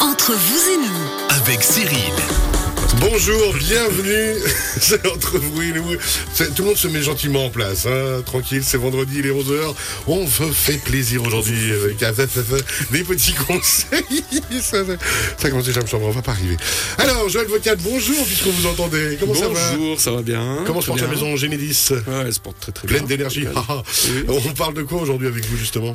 Entre vous et nous, avec Cyril. Bonjour, bienvenue. C'est entre vous et nous. C'est- Tout le monde se met gentiment en place. hein. Tranquille, c'est vendredi, il est 11h. On se fait plaisir aujourd'hui avec des petits conseils. Ça, ça, ça commence déjà à me sembler, on va pas arriver. Alors, Joël Vocat, bonjour, puisqu'on vous entendait. Comment ça va Bonjour, ça va bien Comment se porte la maison Génédis Ouais, elle se porte très très Pleine bien. d'énergie. Ah. Oui. On parle de quoi aujourd'hui avec vous, justement?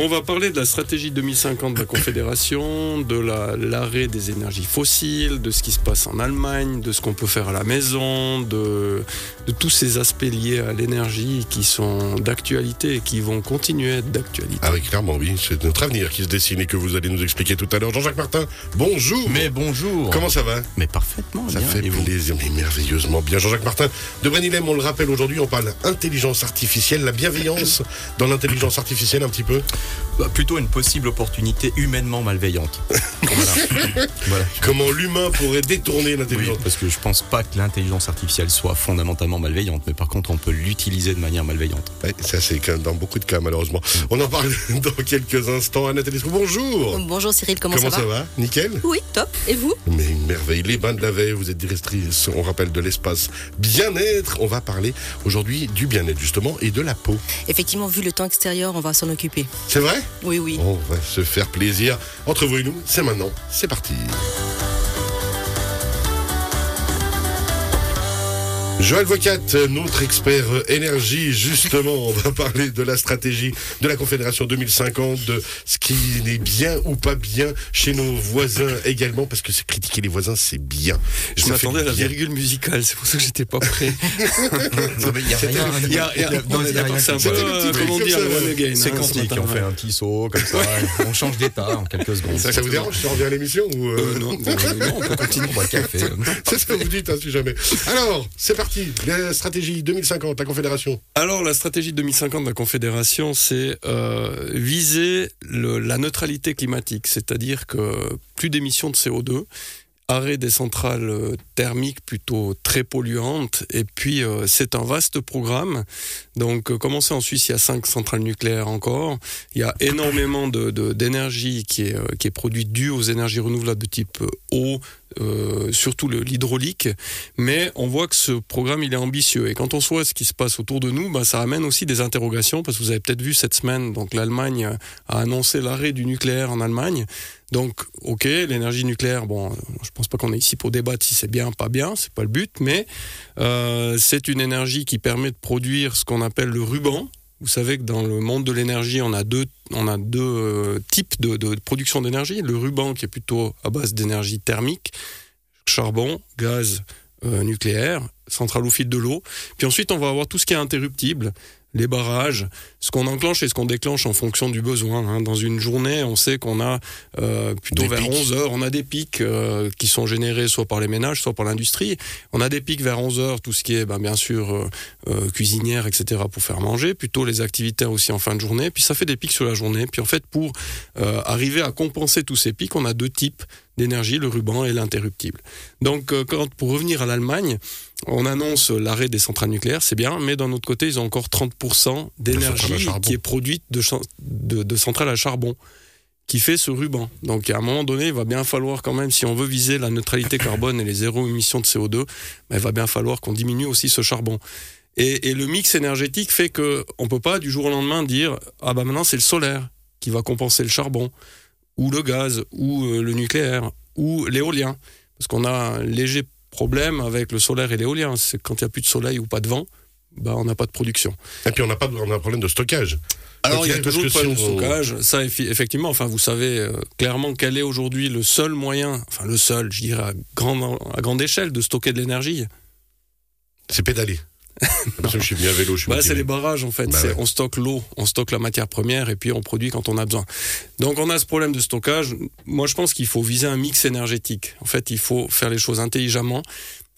On va parler de la stratégie 2050 de la Confédération, de la- l'arrêt des énergies fossiles, de ce qui se passe en Allemagne, de ce qu'on peut faire à la maison, de, de tous ces aspects liés à l'énergie qui sont d'actualité et qui vont continuer à être d'actualité. Ah oui, clairement, oui. C'est notre avenir qui se dessine et que vous allez nous expliquer tout à l'heure. Jean-Jacques Martin, bonjour Mais bonjour. Comment ça va? Mais parfaitement Ça bien. fait Et vous? plaisir, mais merveilleusement bien. Jean-Jacques Martin de Brenilem, on le rappelle aujourd'hui, on parle intelligence artificielle, la bienveillance dans l'intelligence artificielle un petit peu. Bah, Plutôt une possible opportunité humainement malveillante. voilà. Voilà. Comment l'humain pourrait détourner Oui, l'intelligence. parce que je pense pas que l'intelligence artificielle soit fondamentalement malveillante, mais par contre on peut l'utiliser de manière malveillante. Ouais, ça c'est quand même dans beaucoup de cas malheureusement. On en parle dans quelques instants. Anna bonjour Bonjour Cyril, comment, Comment ça va Nickel Oui, top. Et vous Mais une merveille, les bains de la veille, vous êtes directrice, on rappelle, de l'espace bien-être. On va parler aujourd'hui du bien-être justement et de la peau. Effectivement, vu le temps extérieur, on va s'en occuper. C'est vrai Oui, oui. On va se faire plaisir. Entre vous et nous, c'est maintenant. C'est parti. Joël Vocat, notre expert énergie, justement, on va parler de la stratégie de la Confédération 2050, de ce qui est bien ou pas bien chez nos voisins également, parce que c'est critiquer les voisins, c'est bien. Je m'attendais à la virgule musicale, c'est pour ça que j'étais pas prêt. Il y a c'est un peu, comment dire, le again. C'est quantique, on fait un petit saut comme ça, on change d'état en quelques secondes. Ça vous dérange si on revient à l'émission ou euh, Euh, non, on peut continuer. On café. C'est ce que vous dites, hein, si jamais. Alors, c'est parti. La stratégie 2050, la Confédération. Alors, la stratégie 2050 de la Confédération, c'est euh, viser le- la neutralité climatique, c'est-à-dire que plus d'émissions de CO2, arrêt des centrales euh, thermiques plutôt très polluantes, et puis euh, c'est un vaste programme. Donc, euh, commencer en Suisse, il y a cinq centrales nucléaires encore. Il y a énormément de- de- d'énergie qui, est, euh, qui est produite due aux énergies renouvelables de type euh, eau, surtout l'hydraulique. Mais on voit que ce programme, il est ambitieux. Et quand on voit ce qui se passe autour de nous, ben, ça amène aussi des interrogations, parce que vous avez peut-être vu cette semaine, donc l'Allemagne a annoncé l'arrêt du nucléaire en Allemagne. Donc, ok, l'énergie nucléaire, bon, je pense pas qu'on est ici pour débattre si c'est bien, pas bien, c'est pas le but, mais euh, c'est une énergie qui permet de produire ce qu'on appelle le ruban. Vous savez que dans le monde de l'énergie, on a deux, euh, types de, production d'énergie. Le ruban qui est plutôt à base d'énergie thermique, charbon, gaz, euh, nucléaire, centrale au fil de l'eau. Puis ensuite, on va avoir tout ce qui est interruptible, les barrages, ce qu'on enclenche et ce qu'on déclenche en fonction du besoin. hein. Dans une journée, on sait qu'on a euh, plutôt Des vers pics. 11 heures, on a des pics euh, qui sont générés soit par les ménages, soit par l'industrie. On a des pics vers 11 heures, tout ce qui est ben, bien sûr euh, cuisinière, etc. pour faire manger, plutôt les activités aussi en fin de journée. Puis ça fait des pics sur la journée. Puis en fait, pour arriver à compenser tous ces pics, on a deux types d'énergie, le ruban et l'interruptible. Donc, euh, quand, pour revenir à l'Allemagne, on annonce l'arrêt des centrales nucléaires, c'est bien, mais d'un autre côté, ils ont encore 30% centrales à d'énergie qui est produite de, chan- de, de centrales à charbon qui fait ce ruban. Donc à un moment donné, il va bien falloir quand même, si on veut viser la neutralité carbone et les zéro émissions de CO2, ben, il va bien falloir qu'on diminue aussi ce charbon. Et, et le mix énergétique fait que on peut pas du jour au lendemain dire ah bah maintenant c'est le solaire qui va compenser le charbon ou le gaz ou euh, le nucléaire ou l'éolien parce qu'on a un léger problème avec le solaire et l'éolien, c'est quand il n'y a plus de soleil ou pas de vent, bah on n'a pas de production. Et puis on n'a pas, de- on a un problème de stockage. Alors, il y a toujours le problème de on- stockage. Ça, effectivement, enfin, vous savez euh, clairement quel est aujourd'hui le seul moyen, enfin, le seul, je dirais, à grande, à grande échelle de stocker de l'énergie. C'est pédaler. Je suis venu à vélo, je suis Bah, c'est les barrages, en fait. Bah ouais. On stocke l'eau, on stocke la matière première et puis on produit quand on a besoin. Donc, on a ce problème de stockage. Moi, je pense qu'il faut viser un mix énergétique. En fait, il faut faire les choses intelligemment.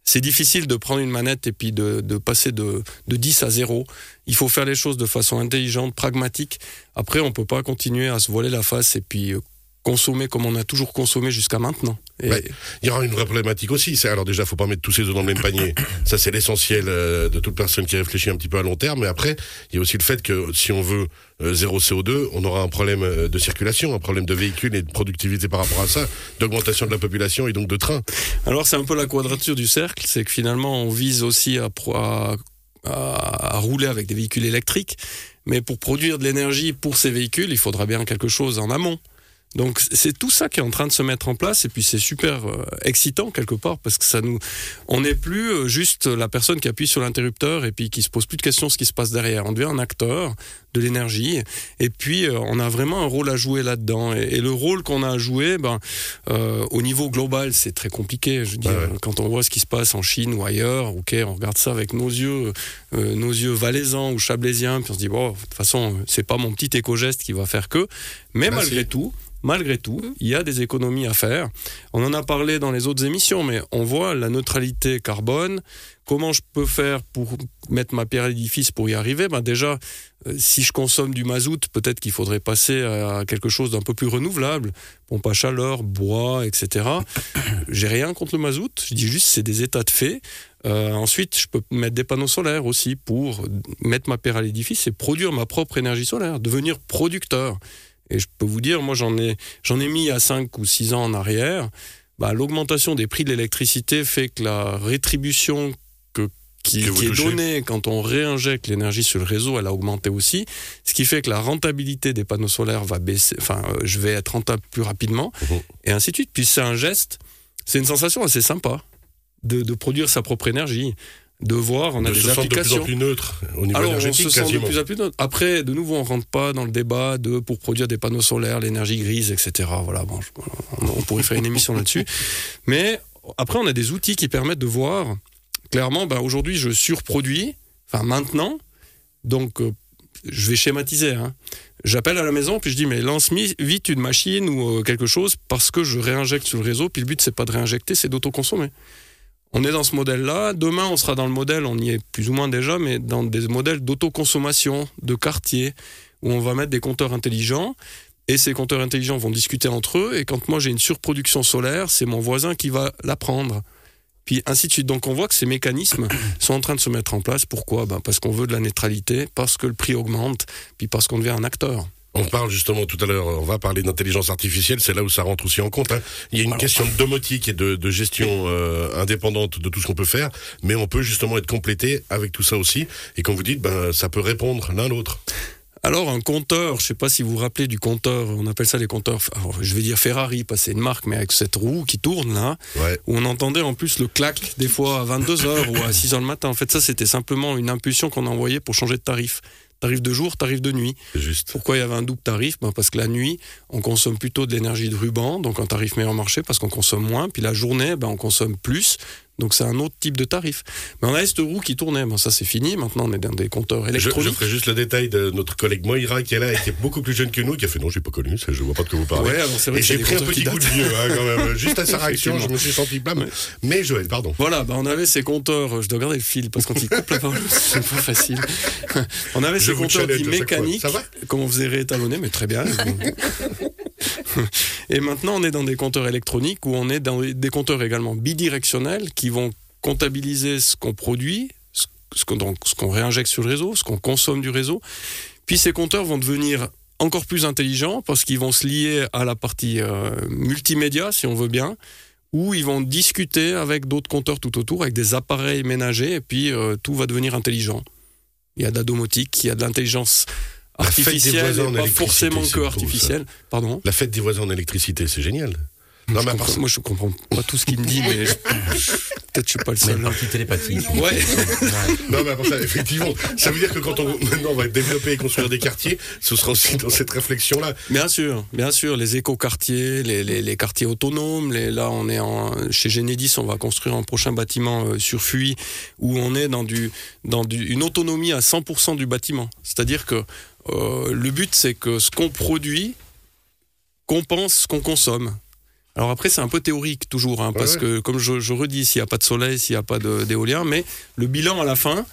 C'est difficile de prendre une manette et puis de, de passer de, de 10 à 0. Il faut faire les choses de façon intelligente, pragmatique. Après, on peut pas continuer à se voiler la face et puis euh, consommer comme on a toujours consommé jusqu'à maintenant. Et Ouais. Il y aura une vraie problématique aussi. Alors déjà, faut pas mettre tous ses œufs dans le même panier. Ça, c'est l'essentiel euh, de toute personne qui réfléchit un petit peu à long terme. Mais après, il y a aussi le fait que si on veut euh, zéro CO2, on aura un problème euh, de circulation, un problème de véhicules et de productivité par rapport à ça, d'augmentation de la population et donc de trains. Alors c'est un peu la quadrature du cercle, c'est que finalement on vise aussi à, pro- à, à- à rouler avec des véhicules électriques, mais pour produire de l'énergie pour ces véhicules, il faudra bien quelque chose en amont. Donc c'est tout ça qui est en train de se mettre en place et puis c'est super euh, excitant quelque part parce que ça nous on n'est plus euh, juste la personne qui appuie sur l'interrupteur et puis qui se pose plus de questions ce qui se passe derrière. On devient un acteur de l'énergie et puis euh, on a vraiment un rôle à jouer là-dedans et, et le rôle qu'on a à jouer ben euh, au niveau global c'est très compliqué. Je veux dire Ouais, quand on voit ce qui se passe en Chine ou ailleurs, ok on regarde ça avec nos yeux euh, nos yeux valaisans ou chablaisiens puis on se dit bon de toute façon c'est pas mon petit éco-geste qui va faire que mais malgré si. tout Malgré tout, il y a des économies à faire. On en a parlé dans les autres émissions, mais on voit la neutralité carbone. Comment je peux faire pour mettre ma pierre à l'édifice pour y arriver? Ben Déjà, euh, si je consomme du mazout, peut-être qu'il faudrait passer à quelque chose d'un peu plus renouvelable. Pompe à chaleur, bois, etc. J'ai rien contre le mazout. Je dis juste c'est des états de fait. Euh, ensuite, je peux mettre des panneaux solaires aussi pour mettre ma pierre à l'édifice et produire ma propre énergie solaire, devenir producteur. Et je peux vous dire, moi j'en ai, j'en ai mis à 5 ou 6 ans en arrière. Bah, L'augmentation des prix de l'électricité fait que la rétribution que, qui, est donnée quand on réinjecte l'énergie sur le réseau, elle a augmenté aussi. Ce qui fait que la rentabilité des panneaux solaires va baisser. Enfin, euh, je vais être rentable plus rapidement. Mhm. Et ainsi de suite. Puis c'est un geste, c'est une sensation assez sympa de, de produire sa propre énergie. De voir, on a de des se sentir de plus applications. en plus neutre au niveau Alors, on se sent de plus en plus neutre. Après, de nouveau, on rentre pas dans le débat de pour produire des panneaux solaires, l'énergie grise, etc. Voilà, bon, je- on, pourrait faire une émission là-dessus. Mais après, on a des outils qui permettent de voir clairement. Ben, aujourd'hui, je surproduis. Enfin, maintenant, donc, euh, je vais schématiser. Hein. J'appelle à la maison, puis je dis mais lance vite une machine ou euh, quelque chose parce que je réinjecte sur le réseau. Puis le but c'est pas de réinjecter, c'est d'autoconsommer. On est dans ce modèle-là. Demain, on sera dans le modèle, on y est plus ou moins déjà, mais dans des modèles d'autoconsommation, de quartier, où on va mettre des compteurs intelligents. Et ces compteurs intelligents vont discuter entre eux. Et quand moi j'ai une surproduction solaire, c'est mon voisin qui va la prendre. Puis ainsi de suite. Donc on voit que ces mécanismes sont en train de se mettre en place. Pourquoi? Ben Parce qu'on veut de la neutralité, parce que le prix augmente, puis parce qu'on devient un acteur. On parle justement tout à l'heure, on va parler d'intelligence artificielle, c'est là où ça rentre aussi en compte. hein. Il y a une question de domotique et de, de gestion euh, indépendante de tout ce qu'on peut faire, mais on peut justement être complété avec tout ça aussi. Et comme vous dites, ben, ça peut répondre l'un l'autre. Alors un compteur, je sais pas si vous vous rappelez du compteur, on appelle ça les compteurs, alors, je vais dire Ferrari, pas c'est une marque, mais avec cette roue qui tourne là, Ouais. où on entendait en plus le clac des fois à 22h ou à 6h le matin. En fait ça c'était simplement une impulsion qu'on envoyait pour changer de tarif. Tarif de jour, tarif de nuit. Juste. Pourquoi il y avait un double tarif? Ben Parce que la nuit, on consomme plutôt de l'énergie de ruban, donc un tarif meilleur marché parce qu'on consomme moins. Puis la journée, ben, on consomme plus, donc c'est un autre type de tarif. Mais on avait cette roue qui tournait, ben, ça c'est fini. Maintenant on est dans des compteurs Je, je électroniques. ferai juste le détail de notre collègue Moira qui est là et qui est beaucoup plus jeune que nous, qui a fait non, j'ai pas connu, ça, je vois pas de quoi vous parlez. Ouais, alors et j'ai pris un qui petit coup de vieux hein, quand même. Juste à sa réaction, je me suis senti blâme. Mais Joël, pardon. Voilà, bah on avait ces compteurs, je dois garder le fil parce que quand il coupe la parole, c'est pas facile. On avait Je ces compteurs fois. mécaniques va? Qu'on faisait réétalonner, mais très bien. Et maintenant, on est dans des compteurs électroniques où on est dans des compteurs également bidirectionnels qui vont comptabiliser ce qu'on produit, ce qu'on réinjecte sur le réseau, ce qu'on consomme du réseau. Puis ces compteurs vont devenir encore plus intelligents parce qu'ils vont se lier à la partie euh, multimédia, si on veut bien, où ils vont discuter avec d'autres compteurs tout autour, avec des appareils ménagers, et puis euh, tout va devenir intelligent. Il y a de la domotique, il y a de l'intelligence artificielle, voisins en et pas forcément que artificielle. Pardon? La fête des voisins en électricité, c'est génial. Non, Je mais comprends- Moi, je comprends pas tout ce qu'il me dit, mais je- peut-être je suis pas le Mais seul. partie télépathie. Ouais. Non, mais part ça, effectivement, ça veut dire que quand on, maintenant, on va développer et construire des quartiers, ce sera aussi dans cette réflexion-là. Bien sûr, bien sûr, les éco-quartiers, les, les- les quartiers autonomes. Les, là, on est en, chez Genedis, on va construire un prochain bâtiment euh, sur Fuy où on est dans, du, dans du, une autonomie à 100% du bâtiment. C'est-à-dire que euh, le but, c'est que ce qu'on produit compense ce qu'on consomme. Alors après, c'est un peu théorique toujours, hein, parce ouais. que comme je, je redis, s'il n'y a pas de soleil, s'il n'y a pas d'éolien, mais le bilan à la fin,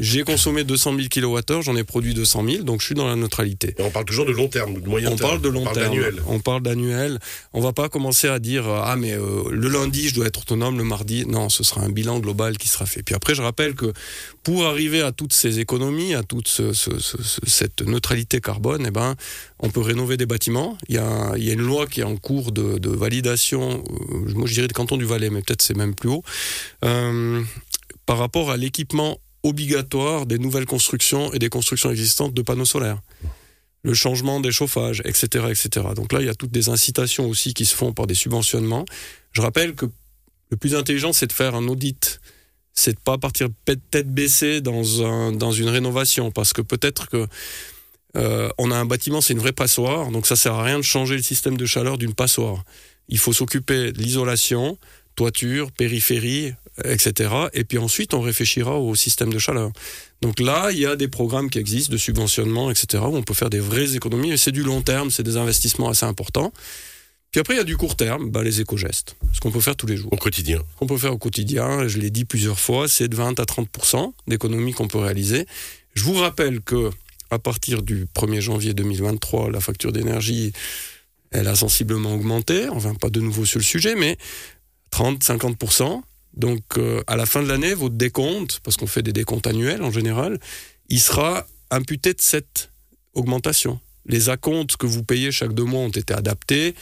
j'ai consommé 200 000 kWh, j'en ai produit 200 000, donc je suis dans la neutralité. Et on parle toujours de long terme, de moyen on terme. Parle de long on parle d'annuel. On parle d'annuel. On va pas commencer à dire ah mais euh, le lundi je dois être autonome, le mardi non, ce sera un bilan global qui sera fait. Puis après je rappelle que pour arriver à toutes ces économies, à toute ce, ce, ce, cette neutralité carbone, eh ben on peut rénover des bâtiments. Il y a, il y a une loi qui est en cours de, de validation. euh, Moi je dirais le canton du Valais, mais peut-être c'est même plus haut. Euh, par rapport à l'équipement obligatoire des nouvelles constructions et des constructions existantes de panneaux solaires. Le changement des chauffages, etc., etc. Donc là, il y a toutes des incitations aussi qui se font par des subventionnements. Je rappelle que le plus intelligent, c'est de faire un audit. C'est de pas partir tête baissée dans, un, dans une rénovation, parce que peut-être que euh, on a un bâtiment, c'est une vraie passoire, donc ça sert à rien de changer le système de chaleur d'une passoire. Il faut s'occuper de l'isolation, toiture, périphérie, etc. Et puis ensuite, on réfléchira au système de chaleur. Donc là, il y a des programmes qui existent de subventionnement, etc., où on peut faire des vraies économies, et c'est du long terme, c'est des investissements assez importants. Puis après, il y a du court terme, bah, les éco-gestes, ce qu'on peut faire tous les jours. Au quotidien. Ce qu'on peut faire au quotidien, je l'ai dit plusieurs fois, c'est de 20 à 30% d'économies qu'on peut réaliser. Je vous rappelle que à partir du 1er janvier 2023, la facture d'énergie, elle a sensiblement augmenté. On ne va pas de nouveau sur le sujet, mais 30-50%. Donc, euh, à la fin de l'année, votre décompte, parce qu'on fait des décomptes annuels en général, il sera imputé de cette augmentation. Les acomptes que vous payez chaque deux mois ont été adaptés.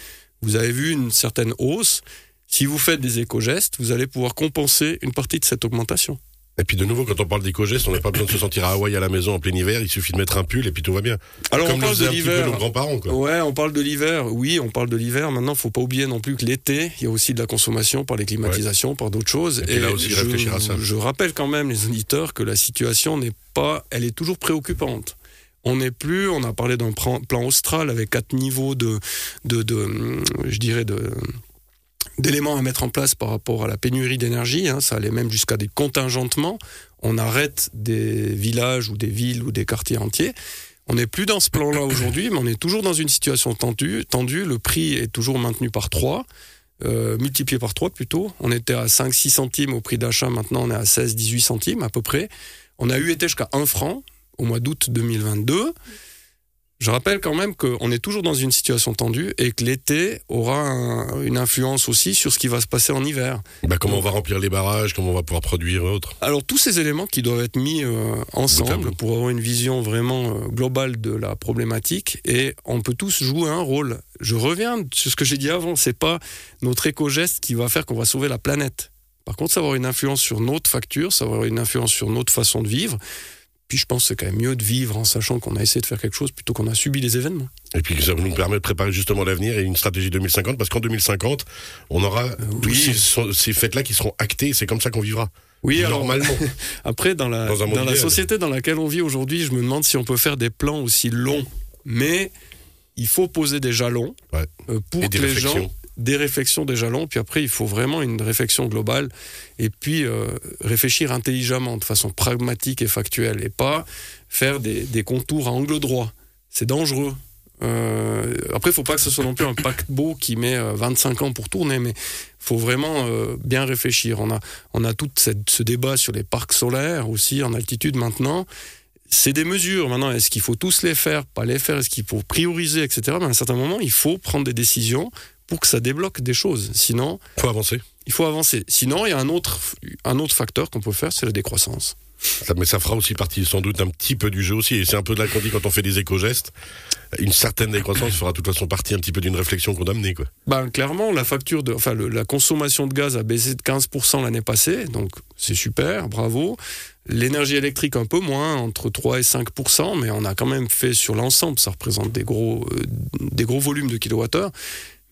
Vous avez vu une certaine hausse. Si vous faites des éco-gestes, vous allez pouvoir compenser une partie de cette augmentation. Et puis de nouveau, quand on parle d'éco-gestes, on n'a pas besoin de se sentir à Hawaï à la maison en plein hiver. Il suffit de mettre un pull et puis tout va bien. Alors Comme on parle de l'hiver. nos grands-parents, quoi. Ouais, on parle de l'hiver. Oui, on parle de l'hiver. Maintenant, faut pas oublier non plus que l'été, il y a aussi de la consommation par les climatisations, par d'autres choses. Et là aussi, je, réfléchir à ça. je rappelle quand même les auditeurs que la situation n'est pas, elle est toujours préoccupante. On n'est plus, on a parlé d'un plan austral avec quatre niveaux de, de, de, je dirais de d'éléments à mettre en place par rapport à la pénurie d'énergie. hein. ça allait même jusqu'à des contingentements. On arrête des villages ou des villes ou des quartiers entiers. On n'est plus dans ce plan-là aujourd'hui, mais on est toujours dans une situation tendue. tendue. Le prix est toujours maintenu par 3, euh, multiplié par 3 plutôt. On était à 5-6 centimes au prix d'achat, maintenant on est à 16-18 centimes à peu près. On a eu été jusqu'à 1 franc au mois d'août 2022. Je rappelle quand même qu'on est toujours dans une situation tendue et que l'été aura un- une influence aussi sur ce qui va se passer en hiver. Bah, comment on va remplir les barrages, comment on va pouvoir produire et autres. Alors tous ces éléments qui doivent être mis euh, ensemble pour avoir une vision vraiment euh, globale de la problématique et on peut tous jouer un rôle. Je reviens sur ce que j'ai dit avant, c'est pas notre éco-geste qui va faire qu'on va sauver la planète. Par contre, ça va avoir une influence sur notre facture, ça va avoir une influence sur notre façon de vivre. Puis je pense que c'est quand même mieux de vivre en sachant qu'on a essayé de faire quelque chose plutôt qu'on a subi les événements. Et puis ça nous permet de préparer justement l'avenir et une stratégie 2050 parce qu'en 2050, on aura tous oui. ces, ces fêtes-là qui seront actées et c'est comme ça qu'on vivra. Oui, alors Normalement. Après, dans la, Dans la société dans laquelle on vit aujourd'hui, je me demande si on peut faire des plans aussi longs. Mais il faut poser des jalons Ouais. euh, pour Et des que les gens des réflexions, des jalons, puis après il faut vraiment une réflexion globale et puis euh, réfléchir intelligemment, de façon pragmatique et factuelle, et pas faire des, des contours à angle droit. C'est dangereux. Euh, après, il faut pas que ce soit non plus un paquebot qui met euh, 25 ans pour tourner, mais faut vraiment euh, bien réfléchir. On a, on a tout cette- ce débat sur les parcs solaires aussi en altitude maintenant. C'est des mesures maintenant. Est-ce qu'il faut tous les faire, pas les faire? Est-ce qu'il faut prioriser, etc. Mais à un certain moment, il faut prendre des décisions pour que ça débloque des choses. Sinon, faut avancer. il faut avancer. Sinon, il y a un autre, un autre facteur qu'on peut faire, c'est la décroissance. Ça- mais ça fera aussi partie sans doute un petit peu du jeu aussi. Et c'est un peu de là qu'on dit quand on fait des éco-gestes. Une certaine décroissance fera de toute façon partie un petit peu d'une réflexion qu'on a menée. Quoi. Ben, clairement, la facture de, enfin, le- la consommation de gaz a baissé de 15% l'année passée, donc c'est super, bravo. L'énergie électrique un peu moins, entre 3 et 5%, mais on a quand même fait sur l'ensemble, ça représente des gros, euh, des gros volumes de kilowattheures.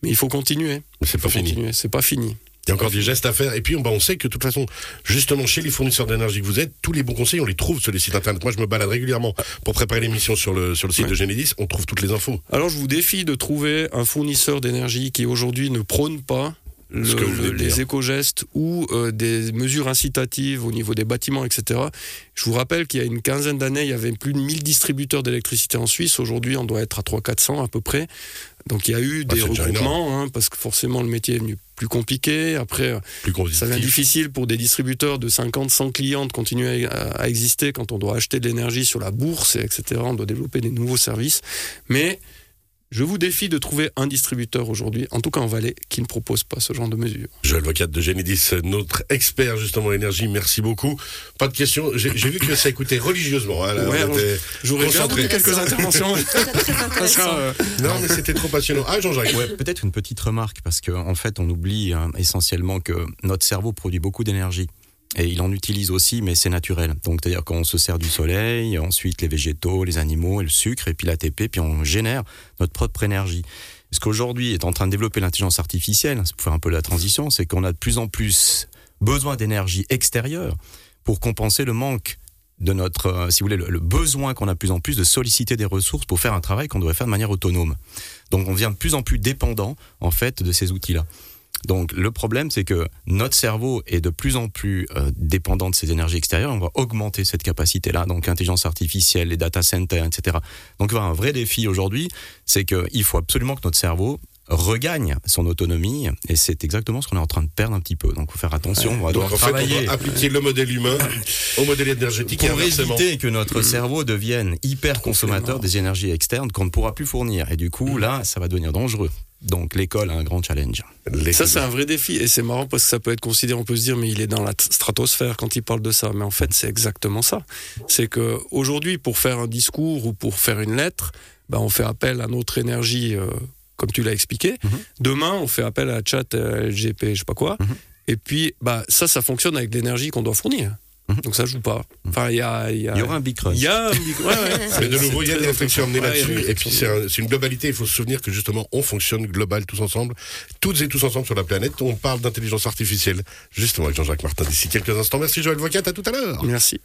Mais il faut continuer. C'est pas fini. continuer. C'est pas fini. Il y a encore des gestes à faire. Et puis, on, bah, on sait que de toute façon, justement, chez les fournisseurs d'énergie que vous êtes, tous les bons conseils, on les trouve sur les sites internet. Moi, je me balade régulièrement pour préparer l'émission sur le, sur le site Ouais. de Genedis. On trouve toutes les infos. Alors je vous défie de trouver un fournisseur d'énergie qui aujourd'hui ne prône pas le- les éco-gestes ou euh, des mesures incitatives au niveau des bâtiments, etc. Je vous rappelle qu'il y a une quinzaine d'années, il y avait plus de 1000 distributeurs d'électricité en Suisse. Aujourd'hui, on doit être à 300-400 à peu près. Donc il y a eu Ah, des regroupements, hein, parce que forcément le métier est devenu plus compliqué. Après, euh, Plus ça devient difficile pour des distributeurs de 50, 100 clients de continuer à, à exister quand on doit acheter de l'énergie sur la bourse, et etc. On doit développer des nouveaux services. Mais je vous défie de trouver un distributeur aujourd'hui, en tout cas en Valais, qui ne propose pas ce genre de mesures. Joël Vocat de Genedis, notre expert justement en énergie, merci beaucoup. Pas de questions, j'ai vu que ça écoutait religieusement. hein, Ouais, J'aurais bien Concentré. voulu quelques interventions. Ça euh, Non mais c'était trop passionnant. Ah Jean-Jacques, Ouais, peut-être une petite remarque parce qu'en en fait, on oublie hein, essentiellement que notre cerveau produit beaucoup d'énergie. Et il en utilise aussi, mais c'est naturel. Donc, c'est-à-dire qu'on se sert du soleil, ensuite les végétaux, les animaux, et le sucre, et puis l'ATP, puis on génère notre propre énergie. Ce qu'aujourd'hui est en train de développer l'intelligence artificielle, c'est pour faire un peu la transition, c'est qu'on a de plus en plus besoin d'énergie extérieure pour compenser le manque de notre, euh, si vous voulez, le, le besoin qu'on a de plus en plus de solliciter des ressources pour faire un travail qu'on devrait faire de manière autonome. Donc on devient de plus en plus dépendant en fait de ces outils-là. Donc le problème, c'est que notre cerveau est de plus en plus euh, dépendant de ces énergies extérieures. On va augmenter cette capacité-là, donc intelligence artificielle, les data centers, etc. Donc un vrai défi aujourd'hui, c'est qu'il faut absolument que notre cerveau regagne son autonomie, et c'est exactement ce qu'on est en train de perdre un petit peu. Donc, faut faire attention. on va donc fait on travailler va appliquer le modèle humain au modèle énergétique pour éviter que notre cerveau devienne hyper consommateur des énergies externes qu'on ne pourra plus fournir. Et du coup, là, ça va devenir dangereux. Donc, l'école a un grand challenge. Ça, c'est un vrai défi. Et c'est marrant parce que ça peut être considéré, on peut se dire, mais il est dans la stratosphère quand il parle de ça. Mais en fait, c'est exactement ça. C'est que aujourd'hui, pour faire un discours ou pour faire une lettre, ben, on fait appel à notre énergie, euh, comme tu l'as expliqué. Mhm. Demain, on fait appel à chat euh, LGP, je sais pas quoi. Mhm. Et puis, bah, ça, ça fonctionne avec l'énergie qu'on doit fournir. Mhm. Donc ça joue pas. Enfin, il y a, il y a, Il y aura un big crunch. il y a un micro- ouais, ouais. Mais de C'est- nouveau, il y a des réflexions. Ouais, a là-dessus. des Et puis, réflexions. c'est un- c'est une globalité. Il faut se souvenir que justement, on fonctionne global tous ensemble, toutes et tous ensemble sur la planète. On parle d'intelligence artificielle, justement, avec Jean-Jacques Martin d'ici quelques instants. Merci Joël Vocat, à tout à l'heure. Merci.